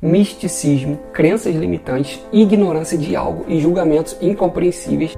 misticismo, crenças limitantes, ignorância de algo e julgamentos incompreensíveis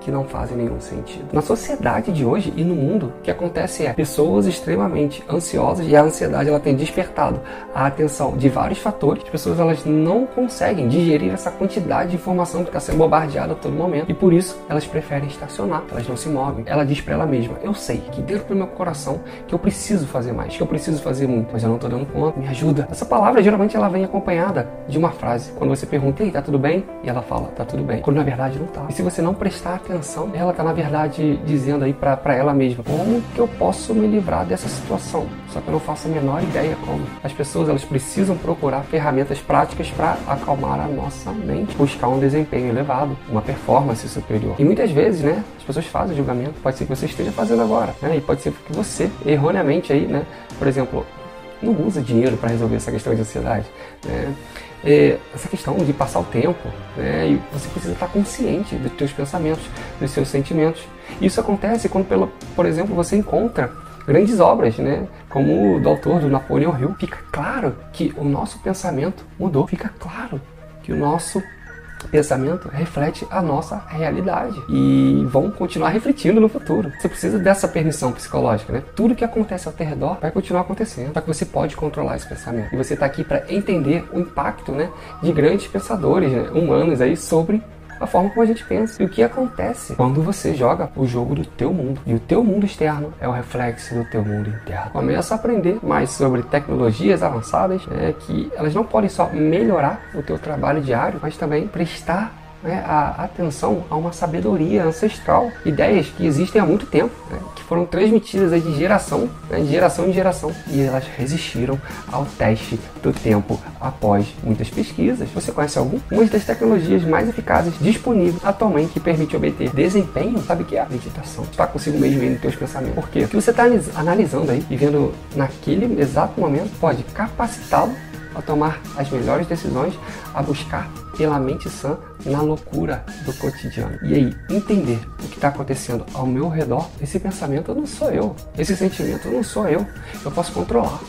que não fazem nenhum sentido. Na sociedade de hoje e no mundo, o que acontece é pessoas extremamente ansiosas e a ansiedade ela tem despertado a atenção de vários fatores. As pessoas elas não conseguem digerir essa quantidade de informação que está sendo bombardeada a todo momento e por isso elas preferem estacionar, elas não se movem. Ela diz para ela mesma: Eu sei que dentro do meu coração que eu preciso fazer mais, que eu preciso fazer muito, mas eu não estou dando conta, me ajuda. Essa palavra geralmente ela vem acompanhada de uma frase. Quando você pergunta, Ei, tá tudo bem? E ela fala, tá tudo bem. Quando na verdade não tá. E se você não prestar atenção, atenção, ela está na verdade dizendo aí para ela mesma como que eu posso me livrar dessa situação. Só que eu não faço a menor ideia como. As pessoas elas precisam procurar ferramentas práticas para acalmar a nossa mente, buscar um desempenho elevado, uma performance superior. E muitas vezes, né, as pessoas fazem julgamento. Pode ser que você esteja fazendo agora, né? E pode ser que você erroneamente aí, né, por exemplo, não usa dinheiro para resolver essa questão de ansiedade. Né? É, essa questão de passar o tempo, né? e você precisa estar consciente dos seus pensamentos, dos seus sentimentos. Isso acontece quando, pelo, por exemplo, você encontra grandes obras, né? como o do autor do Napoleon Hill. Fica claro que o nosso pensamento mudou, fica claro que o nosso pensamento reflete a nossa realidade e vão continuar refletindo no futuro. Você precisa dessa permissão psicológica, né? Tudo que acontece ao teu redor vai continuar acontecendo, só que você pode controlar esse pensamento. E você está aqui para entender o impacto, né, de grandes pensadores né, humanos aí sobre a forma como a gente pensa. E o que acontece quando você joga o jogo do teu mundo. E o teu mundo externo é o reflexo do teu mundo interno. Começa a aprender mais sobre tecnologias avançadas, né, que elas não podem só melhorar o teu trabalho diário, mas também prestar né, a atenção a uma sabedoria ancestral, ideias que existem há muito tempo, né, que foram transmitidas de geração, né, de geração em geração, e elas resistiram ao teste do tempo após muitas pesquisas. Você conhece algum? Uma das tecnologias mais eficazes disponíveis atualmente que permite obter desempenho, sabe o que é a meditação? Está consigo mesmo aí nos teus pensamentos. Por quê? O que você está analisando aí e vendo naquele exato momento pode capacitá-lo a tomar as melhores decisões, a buscar pela mente sã na loucura do cotidiano. E aí, entender o que está acontecendo ao meu redor, esse pensamento não sou eu, esse sentimento não sou eu. Eu posso controlar,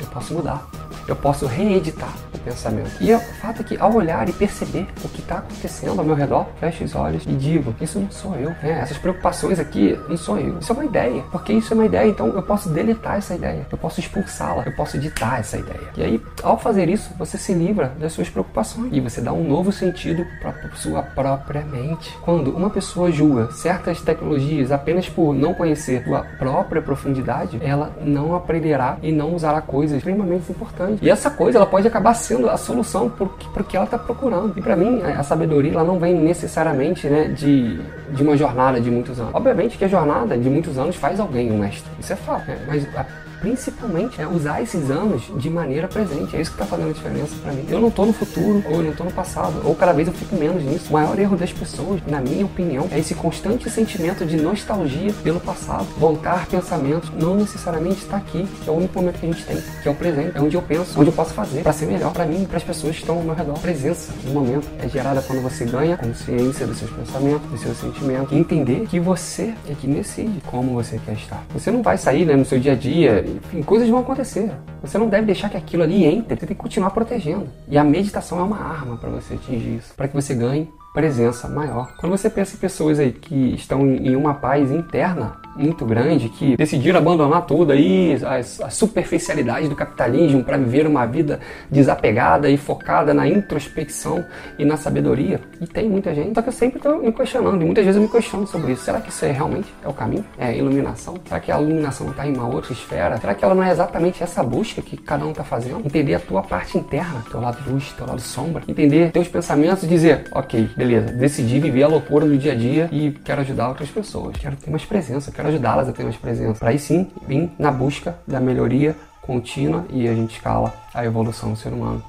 eu posso mudar eu posso reeditar o pensamento. E o fato é que ao olhar e perceber o que está acontecendo ao meu redor, fecho os olhos e digo: Isso não sou eu. É, essas preocupações aqui não sou eu. Isso é uma ideia. Porque isso é uma ideia, então eu posso deletar essa ideia. Eu posso expulsá-la. Eu posso editar essa ideia. E aí, ao fazer isso, você se livra das suas preocupações e você dá um novo sentido para sua própria mente. Quando uma pessoa julga certas tecnologias apenas por não conhecer sua própria profundidade, ela não aprenderá e não usará coisas extremamente importantes e essa coisa ela pode acabar sendo a solução para o que ela está procurando. E para mim, a sabedoria ela não vem necessariamente né, de, de uma jornada de muitos anos. Obviamente que a jornada de muitos anos faz alguém um mestre. Isso é fato. Né? Mas a principalmente é usar esses anos de maneira presente. É isso que está fazendo a diferença para mim. Eu não estou no futuro, ou eu não estou no passado, ou cada vez eu fico menos nisso. O maior erro das pessoas, na minha opinião, é esse constante sentimento de nostalgia pelo passado. Voltar pensamentos não necessariamente está aqui, que é o único momento que a gente tem, que é o presente. É onde eu penso, onde eu posso fazer para ser melhor para mim e para as pessoas que estão ao meu redor. A presença no momento é gerada quando você ganha consciência dos seus pensamentos, dos seus sentimentos, e entender que você é que decide como você quer estar. Você não vai sair né, no seu dia a dia enfim, coisas vão acontecer. Você não deve deixar que aquilo ali entre, você tem que continuar protegendo. E a meditação é uma arma para você atingir isso, para que você ganhe presença maior. Quando você pensa em pessoas aí que estão em uma paz interna muito grande, que decidiram abandonar tudo aí, a, superficialidade do capitalismo para viver uma vida desapegada e focada na introspecção e na sabedoria. E tem muita gente, só que eu sempre estou me questionando, e muitas vezes eu me questiono sobre isso. Será que isso é realmente é o caminho? É iluminação? Será que a iluminação está em uma outra esfera? Será que ela não é exatamente essa busca que cada um está fazendo? Entender a tua parte interna, teu lado luz, teu lado sombra, entender teus pensamentos e dizer, ok, beleza, decidi viver a loucura do dia a dia e quero ajudar outras pessoas, quero ter mais presença, quero ajudá-las a ter mais presença. Para aí sim, vir na busca da melhoria contínua e a gente escala a evolução do ser humano.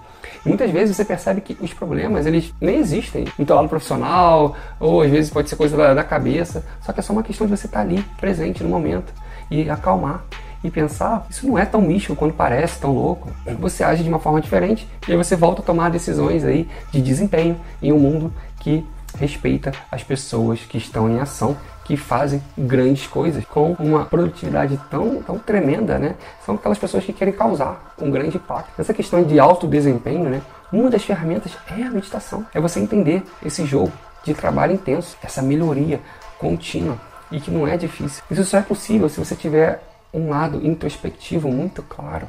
E muitas vezes você percebe que os problemas eles nem existem no teu lado profissional, ou às vezes pode ser coisa da, da cabeça, só que é só uma questão de você estar ali, presente no momento e acalmar e pensar, isso não é tão místico quando parece, tão louco. Você age de uma forma diferente e aí você volta a tomar decisões aí de desempenho em um mundo que respeita as pessoas que estão em ação, que fazem grandes coisas com uma produtividade tão, tão tremenda, né? São aquelas pessoas que querem causar um grande impacto. Essa questão de alto desempenho, né? Uma das ferramentas é a meditação. É você entender esse jogo de trabalho intenso, essa melhoria contínua e que não é difícil. Isso só é possível se você tiver um lado introspectivo muito claro.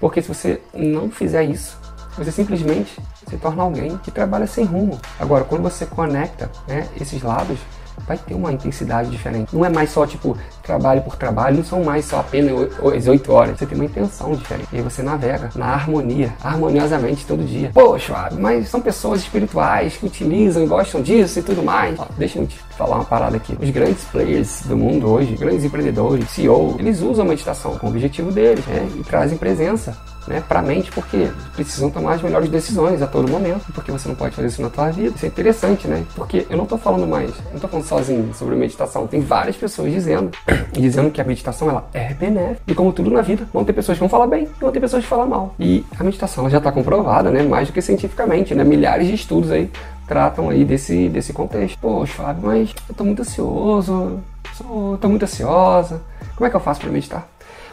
Porque se você não fizer isso, você simplesmente se torna alguém que trabalha sem rumo. Agora, quando você conecta né, esses lados, vai ter uma intensidade diferente. Não é mais só tipo trabalho por trabalho, não são mais só apenas as 8 horas. Você tem uma intenção diferente. E aí você navega na harmonia, harmoniosamente todo dia. Poxa, mas são pessoas espirituais que utilizam e gostam disso e tudo mais. Ó, deixa eu te falar uma parada aqui. Os grandes players do mundo hoje, grandes empreendedores, CEO, eles usam a meditação com o objetivo deles né, e trazem presença né, para a mente, porque precisam tomar as melhores decisões a todo momento, porque você não pode fazer isso na tua vida. Isso é interessante, né? Porque eu não estou falando mais, não estou falando sozinho sobre meditação. Tem várias pessoas dizendo, dizendo que a meditação ela é benéfica. E como tudo na vida, vão ter pessoas que vão falar bem e vão ter pessoas que falam mal. E a meditação já está comprovada, né? Mais do que cientificamente, né? Milhares de estudos aí tratam aí desse, desse contexto. Poxa, Fábio, mas eu estou muito ansioso, estou muito ansiosa. Como é que eu faço para meditar?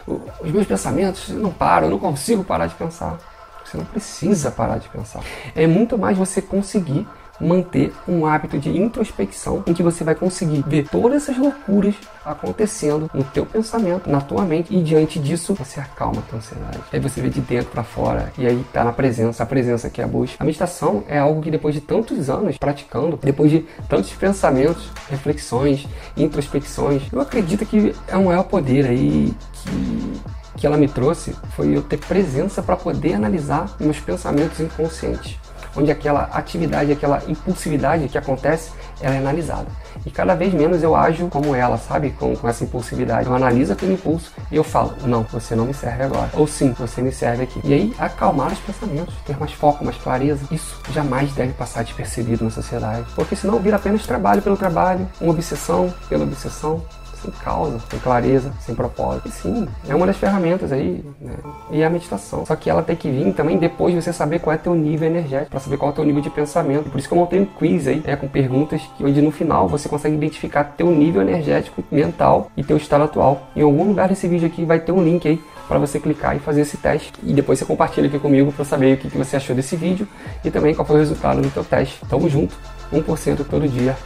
os meus pensamentos não param, eu não consigo parar de pensar. Você não precisa parar de pensar. É muito mais você conseguir manter um hábito de introspecção em que você vai conseguir ver todas essas loucuras acontecendo no teu pensamento, na tua mente e diante disso você acalma a tua ansiedade. Aí você vê de dentro para fora e aí tá na presença, a presença que é a busca. A meditação é algo que depois de tantos anos praticando, depois de tantos pensamentos, reflexões, introspecções, eu acredito que é um maior poder aí que que ela me trouxe foi eu ter presença para poder analisar meus pensamentos inconscientes onde aquela atividade, aquela impulsividade que acontece, ela é analisada. E cada vez menos eu ajo como ela, sabe? Com, com essa impulsividade. Eu analiso aquele impulso e eu falo, não, você não me serve agora. Ou sim, você me serve aqui. E aí, acalmar os pensamentos, ter mais foco, mais clareza. Isso jamais deve passar despercebido na sociedade. Porque senão vira apenas trabalho pelo trabalho, uma obsessão pela obsessão sem causa, sem clareza, sem propósito. E sim, é uma das ferramentas aí, né? E a meditação. Só que ela tem que vir também depois de você saber qual é teu nível energético, para saber qual é o teu nível de pensamento. Por isso que eu montei um quiz aí, é, com perguntas que, onde no final você consegue identificar teu nível energético, mental e teu estado atual. Em algum lugar desse vídeo aqui vai ter um link aí para você clicar e fazer esse teste. E depois você compartilha aqui comigo para saber o que, que você achou desse vídeo e também qual foi o resultado do teu teste. Tamo junto, 1% todo dia.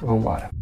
Vamos embora.